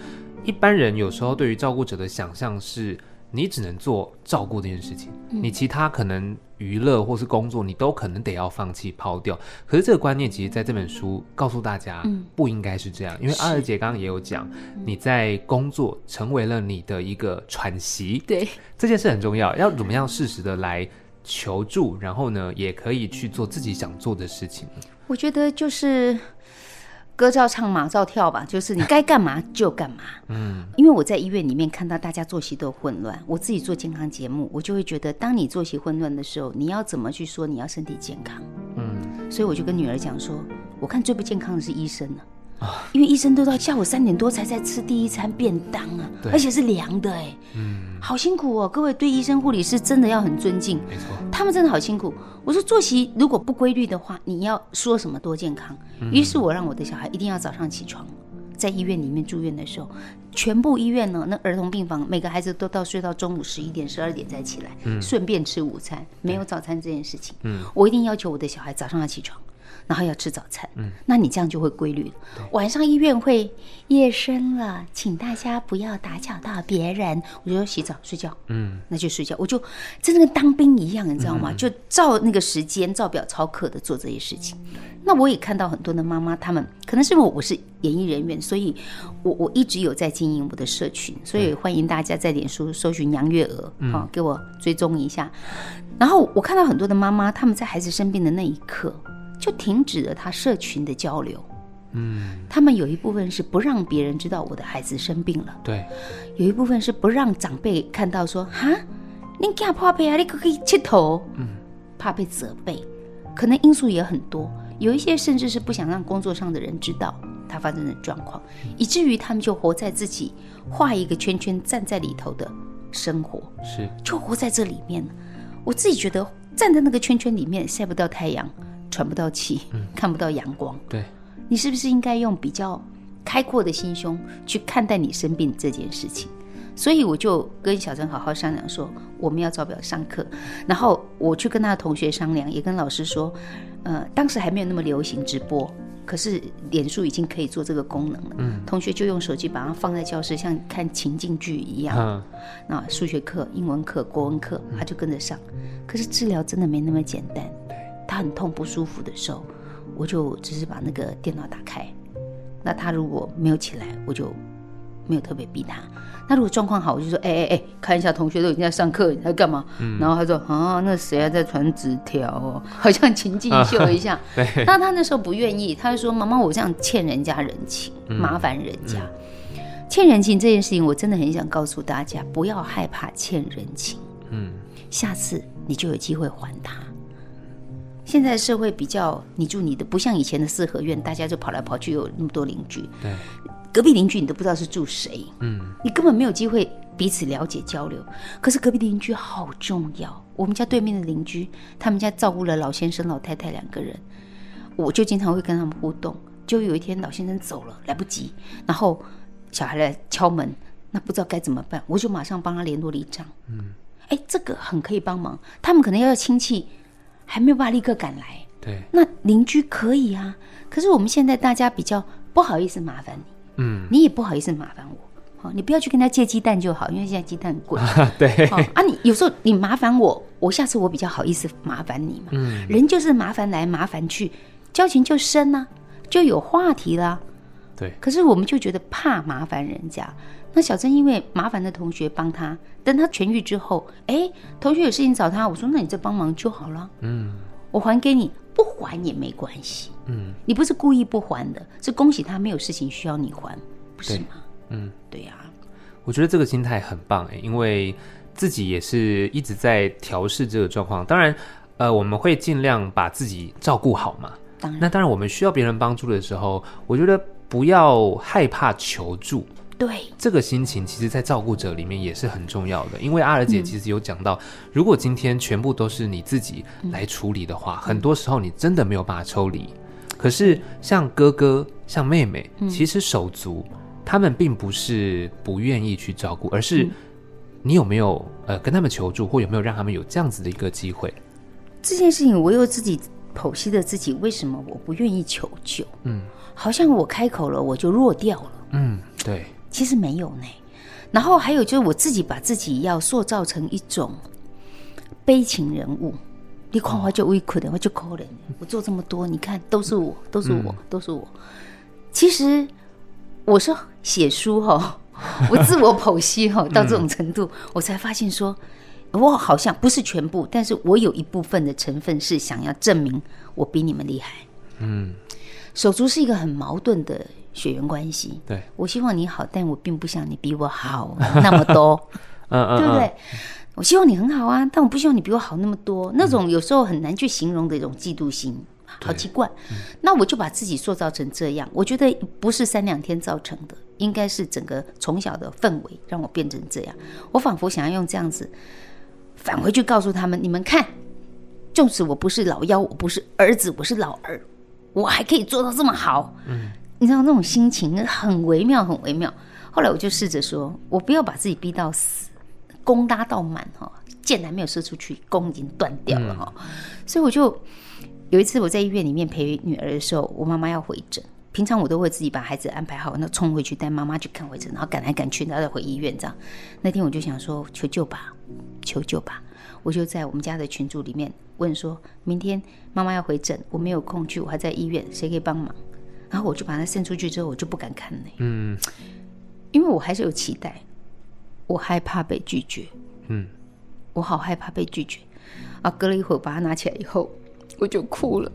一般人有时候对于照顾者的想象是。你只能做照顾这件事情，嗯、你其他可能娱乐或是工作，你都可能得要放弃抛掉。可是这个观念，其实在这本书告诉大家，不应该是这样。嗯、因为阿尔姐刚刚也有讲，你在工作成为了你的一个喘息，对，这件事很重要。要怎么样适时的来求助，然后呢，也可以去做自己想做的事情。我觉得就是。歌照唱，马照跳吧，就是你该干嘛就干嘛。嗯，因为我在医院里面看到大家作息都混乱，我自己做健康节目，我就会觉得，当你作息混乱的时候，你要怎么去说你要身体健康？嗯，所以我就跟女儿讲说，我看最不健康的是医生了。啊，因为医生都到下午三点多才在吃第一餐便当啊，对。而且是凉的哎，嗯，好辛苦哦，各位对医生护理师真的要很尊敬，没错，他们真的好辛苦。我说作息如果不规律的话，你要说什么多健康？于是我让我的小孩一定要早上起床，在医院里面住院的时候，全部医院呢，那儿童病房每个孩子都到睡到中午十一点、十二点再起来，嗯，顺便吃午餐，没有早餐这件事情，嗯，我一定要求我的小孩早上要起床。然后要吃早餐，嗯，那你这样就会规律了。晚上医院会夜深了，请大家不要打搅到别人。我就说洗澡睡觉，嗯，那就睡觉。我就真的跟当兵一样，你知道吗？嗯、就照那个时间照表操课的做这些事情。嗯、那我也看到很多的妈妈，她们可能是因为我是演艺人员，所以我我一直有在经营我的社群，所以欢迎大家在脸书搜寻杨月娥，好、嗯哦，给我追踪一下。然后我看到很多的妈妈，他们在孩子生病的那一刻。就停止了他社群的交流，嗯，他们有一部分是不让别人知道我的孩子生病了，对，有一部分是不让长辈看到说，哈，你家怕被啊，你可可以切头，嗯，怕被责备，可能因素也很多，有一些甚至是不想让工作上的人知道他发生的状况，以至于他们就活在自己画一个圈圈站在里头的生活，是，就活在这里面。我自己觉得站在那个圈圈里面晒不到太阳。喘不到气，嗯、看不到阳光。对，你是不是应该用比较开阔的心胸去看待你生病这件事情？所以我就跟小陈好好商量说，我们要照表上课。然后我去跟他的同学商量，也跟老师说，呃，当时还没有那么流行直播，可是脸书已经可以做这个功能了。嗯，同学就用手机把它放在教室，像看情境剧一样。嗯，那数学课、英文课、国文课，他就跟着上。可是治疗真的没那么简单。他很痛不舒服的时候，我就只是把那个电脑打开。那他如果没有起来，我就没有特别逼他。那如果状况好，我就说：“哎哎哎，看一下同学都已经在上课，你在干嘛？”嗯、然后他说：“啊，那谁还在传纸条哦？好像情境秀一下。啊”那他那时候不愿意，他就说：“妈妈，我这样欠人家人情，嗯、麻烦人家。嗯、欠人情这件事情，我真的很想告诉大家，不要害怕欠人情。嗯，下次你就有机会还他。”现在社会比较你住你的，不像以前的四合院，大家就跑来跑去，有那么多邻居。对，隔壁邻居你都不知道是住谁，嗯，你根本没有机会彼此了解交流。可是隔壁邻居好重要。我们家对面的邻居，他们家照顾了老先生、老太太两个人，我就经常会跟他们互动。就有一天老先生走了，来不及，然后小孩来敲门，那不知道该怎么办，我就马上帮他联络里长。嗯，哎，这个很可以帮忙。他们可能要亲戚。还没有办法立刻赶来，对，那邻居可以啊。可是我们现在大家比较不好意思麻烦你，嗯，你也不好意思麻烦我，好，你不要去跟他借鸡蛋就好，因为现在鸡蛋很贵，对，好啊。你有时候你麻烦我，我下次我比较好意思麻烦你嘛，嗯，人就是麻烦来麻烦去，交情就深啊，就有话题啦，对。可是我们就觉得怕麻烦人家。那小珍因为麻烦的同学帮他，等他痊愈之后，哎，同学有事情找他，我说那你再帮忙就好了。嗯，我还给你，不还也没关系。嗯，你不是故意不还的，是恭喜他没有事情需要你还，不是吗？嗯，对呀、啊。我觉得这个心态很棒哎，因为自己也是一直在调试这个状况。当然，呃，我们会尽量把自己照顾好嘛。当然，那当然我们需要别人帮助的时候，我觉得不要害怕求助。对这个心情，其实，在照顾者里面也是很重要的。因为阿尔姐其实有讲到，嗯、如果今天全部都是你自己来处理的话，嗯、很多时候你真的没有办法抽离。可是像哥哥、像妹妹，嗯、其实手足他们并不是不愿意去照顾，而是你有没有呃跟他们求助，或有没有让他们有这样子的一个机会？这件事情，我又自己剖析了自己，为什么我不愿意求救？嗯，好像我开口了，我就弱掉了。嗯，对，其实没有呢。然后还有就是我自己把自己要塑造成一种悲情人物。你看我就委屈的，我就可怜。我做这么多，你看都是我，都是我，都是我。其实我是写书哈，我自我剖析哈，到这种程度，我才发现说，我好像不是全部，但是我有一部分的成分是想要证明我比你们厉害。嗯，手足是一个很矛盾的血缘关系。对，我希望你好，但我并不想你比我好 那么多。嗯嗯，对不对？我希望你很好啊，但我不希望你比我好那么多。那种有时候很难去形容的一种嫉妒心，好奇怪。嗯、那我就把自己塑造成这样，我觉得不是三两天造成的，应该是整个从小的氛围让我变成这样。我仿佛想要用这样子返回去告诉他们：你们看，纵使我不是老幺，我不是儿子，我是老二，我还可以做到这么好。嗯，你知道那种心情很微妙，很微妙。后来我就试着说，我不要把自己逼到死。弓搭到满哈，箭还没有射出去，弓已经断掉了哈。嗯、所以我就有一次我在医院里面陪女儿的时候，我妈妈要回诊。平常我都会自己把孩子安排好，那冲回去带妈妈去看回诊，然后赶来赶去，然后再回医院这样。那天我就想说求救吧，求救吧。我就在我们家的群组里面问说，明天妈妈要回诊，我没有空去，我还在医院，谁可以帮忙？然后我就把它送出去之后，我就不敢看了。嗯，因为我还是有期待。我害怕被拒绝，嗯，我好害怕被拒绝，啊，隔了一会儿把它拿起来以后，我就哭了。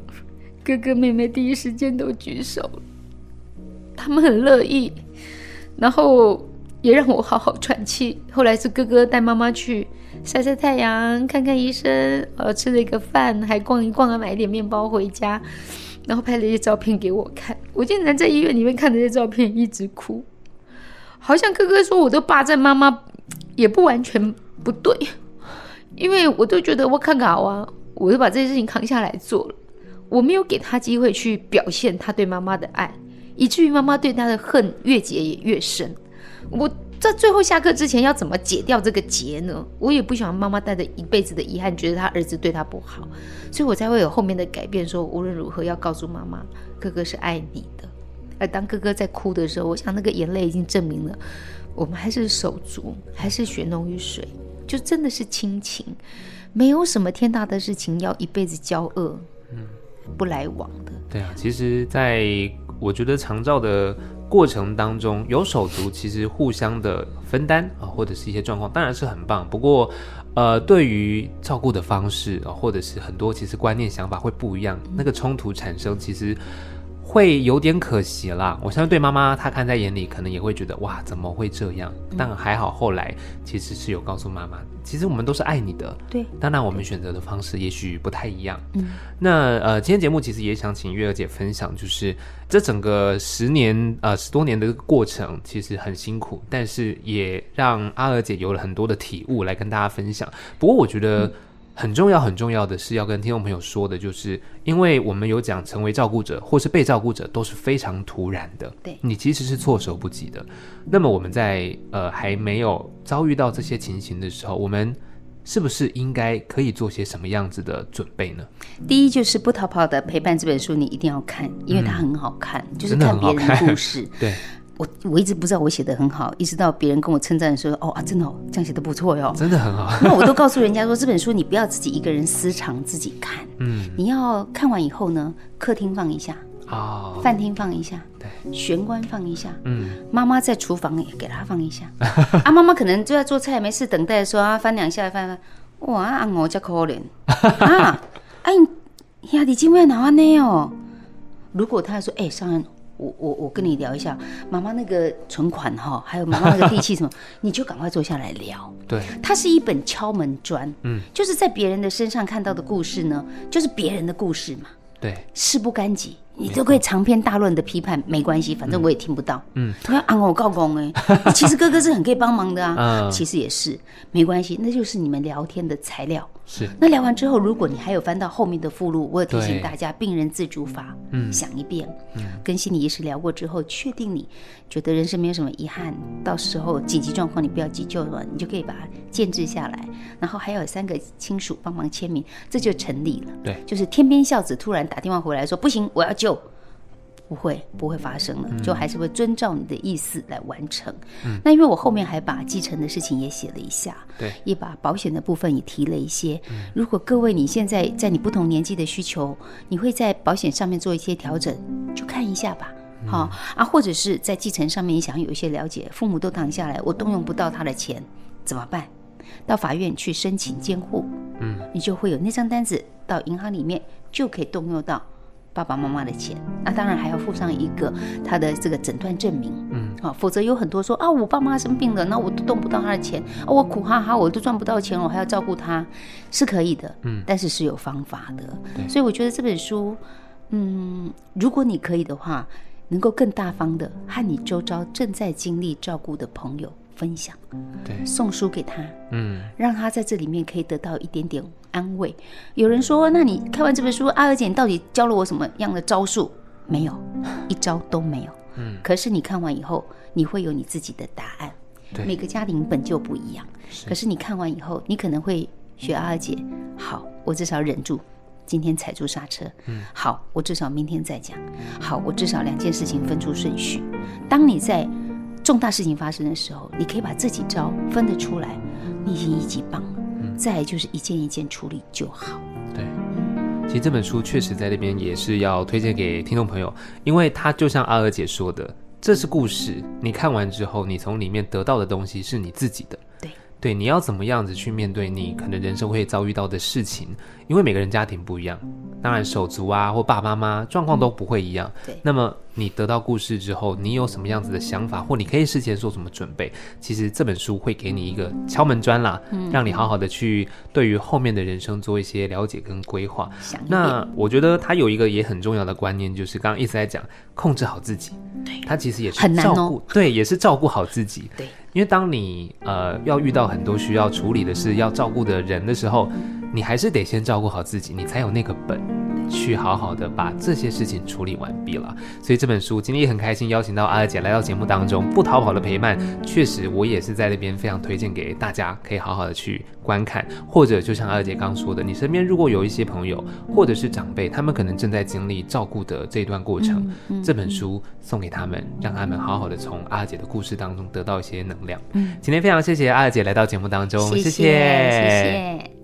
哥哥妹妹第一时间都举手了，他们很乐意，然后也让我好好喘气。后来是哥哥带妈妈去晒晒太阳，看看医生，呃，吃了一个饭，还逛一逛啊，买一点面包回家，然后拍了一些照片给我看。我竟然在医院里面看这些照片，一直哭。好像哥哥说我都霸占妈妈，也不完全不对，因为我都觉得我看好啊，我就把这些事情扛下来做了，我没有给他机会去表现他对妈妈的爱，以至于妈妈对他的恨越结也越深。我在最后下课之前要怎么解掉这个结呢？我也不喜欢妈妈带着一辈子的遗憾，觉得他儿子对他不好，所以我才会有后面的改变，说无论如何要告诉妈妈，哥哥是爱你的。而当哥哥在哭的时候，我想那个眼泪已经证明了，我们还是手足，还是血浓于水，就真的是亲情，没有什么天大的事情要一辈子交恶，嗯，不来往的。对啊，其实，在我觉得长照的过程当中，有手足其实互相的分担啊，或者是一些状况，当然是很棒。不过，呃，对于照顾的方式啊，或者是很多其实观念想法会不一样，那个冲突产生，其实。会有点可惜啦，我相信对妈妈她看在眼里，可能也会觉得哇，怎么会这样？但还好后来其实是有告诉妈妈，其实我们都是爱你的。对，当然我们选择的方式也许不太一样。嗯，那呃，今天节目其实也想请月儿姐分享，就是这整个十年呃十多年的过程，其实很辛苦，但是也让阿娥姐有了很多的体悟来跟大家分享。不过我觉得。嗯很重要很重要的是要跟听众朋友说的，就是因为我们有讲成为照顾者或是被照顾者都是非常突然的，对，你其实是措手不及的。那么我们在呃还没有遭遇到这些情形的时候，我们是不是应该可以做些什么样子的准备呢？第一就是不逃跑的陪伴这本书，你一定要看，因为它很好看，嗯、就是看别人的故事，对。我我一直不知道我写的很好，一直到别人跟我称赞说：“哦啊，真的哦，这样写的不错哟，真的很好。”那我都告诉人家说，这本书你不要自己一个人私藏自己看，嗯，你要看完以后呢，客厅放一下，哦，饭厅放一下，对，玄关放一下，嗯，妈妈在厨房也给她放一下，啊，妈妈可能就在做菜没事等待的时候啊，翻两下翻翻，哇，啊我真可怜啊，哎呀，你今晚哪安呢哦？如果他说，哎，上恩。我我我跟你聊一下，妈妈那个存款哈，还有妈妈那个地契什么，你就赶快坐下来聊。对，它是一本敲门砖，嗯，就是在别人的身上看到的故事呢，就是别人的故事嘛。对，事不干己，你都可以长篇大论的批判，没关系，反正我也听不到。嗯，他要按我告公哎，其实哥哥是很可以帮忙的啊。嗯，其实也是没关系，那就是你们聊天的材料。是。那聊完之后，如果你还有翻到后面的附录，我有提醒大家，病人自主法，嗯，想一遍，嗯，跟心理医师聊过之后，确定你觉得人生没有什么遗憾，到时候紧急状况你不要急救了，你就可以把它建制下来，然后还有三个亲属帮忙签名，这就成立了。对，就是天边孝子突然打电话回来说，不行，我要救。不会，不会发生了，就还是会遵照你的意思来完成。嗯，那因为我后面还把继承的事情也写了一下，对，也把保险的部分也提了一些。嗯，如果各位你现在在你不同年纪的需求，你会在保险上面做一些调整，就看一下吧。好、嗯、啊，或者是在继承上面你想有一些了解，父母都躺下来，我动用不到他的钱怎么办？到法院去申请监护，嗯，你就会有那张单子到银行里面就可以动用到。爸爸妈妈的钱，那当然还要附上一个他的这个诊断证明，嗯，好，否则有很多说啊，我爸妈生病了，那我都动不到他的钱，啊，我苦哈哈，我都赚不到钱，我还要照顾他，是可以的，嗯，但是是有方法的，对，所以我觉得这本书，嗯，如果你可以的话，能够更大方的和你周遭正在经历照顾的朋友分享，对，送书给他，嗯，让他在这里面可以得到一点点安慰。有人说，那你看完这本书，阿娥姐你到底教了我什么样的招数？没有，一招都没有。嗯，可是你看完以后，你会有你自己的答案。对，每个家庭本就不一样。是，可是你看完以后，你可能会学阿娥姐，好，我至少忍住，今天踩住刹车。嗯，好，我至少明天再讲。好，我至少两件事情分出顺序。当你在重大事情发生的时候，你可以把这几招分得出来，你已经一级棒了。嗯，再来就是一件一件处理就好。对，其实这本书确实在那边也是要推荐给听众朋友，因为它就像阿娥姐说的，这是故事，你看完之后，你从里面得到的东西是你自己的。对，对，你要怎么样子去面对你可能人生会遭遇到的事情，因为每个人家庭不一样。当然，手足啊，或爸爸妈妈状况都不会一样。嗯、对，那么你得到故事之后，你有什么样子的想法，或你可以事前做什么准备？其实这本书会给你一个敲门砖啦，嗯，让你好好的去对于后面的人生做一些了解跟规划。那我觉得它有一个也很重要的观念，就是刚刚一直在讲控制好自己。对，他其实也是照顾，对，也是照顾好自己。对，因为当你呃要遇到很多需要处理的事，要照顾的人的时候。你还是得先照顾好自己，你才有那个本去好好的把这些事情处理完毕了。所以这本书今天也很开心邀请到阿娥姐来到节目当中，不逃跑的陪伴，确实我也是在那边非常推荐给大家，可以好好的去观看。或者就像阿娥姐刚说的，你身边如果有一些朋友或者是长辈，他们可能正在经历照顾的这段过程，这本书送给他们，让他们好好的从阿娥姐的故事当中得到一些能量。今天非常谢谢阿娥姐来到节目当中，谢谢。谢谢谢谢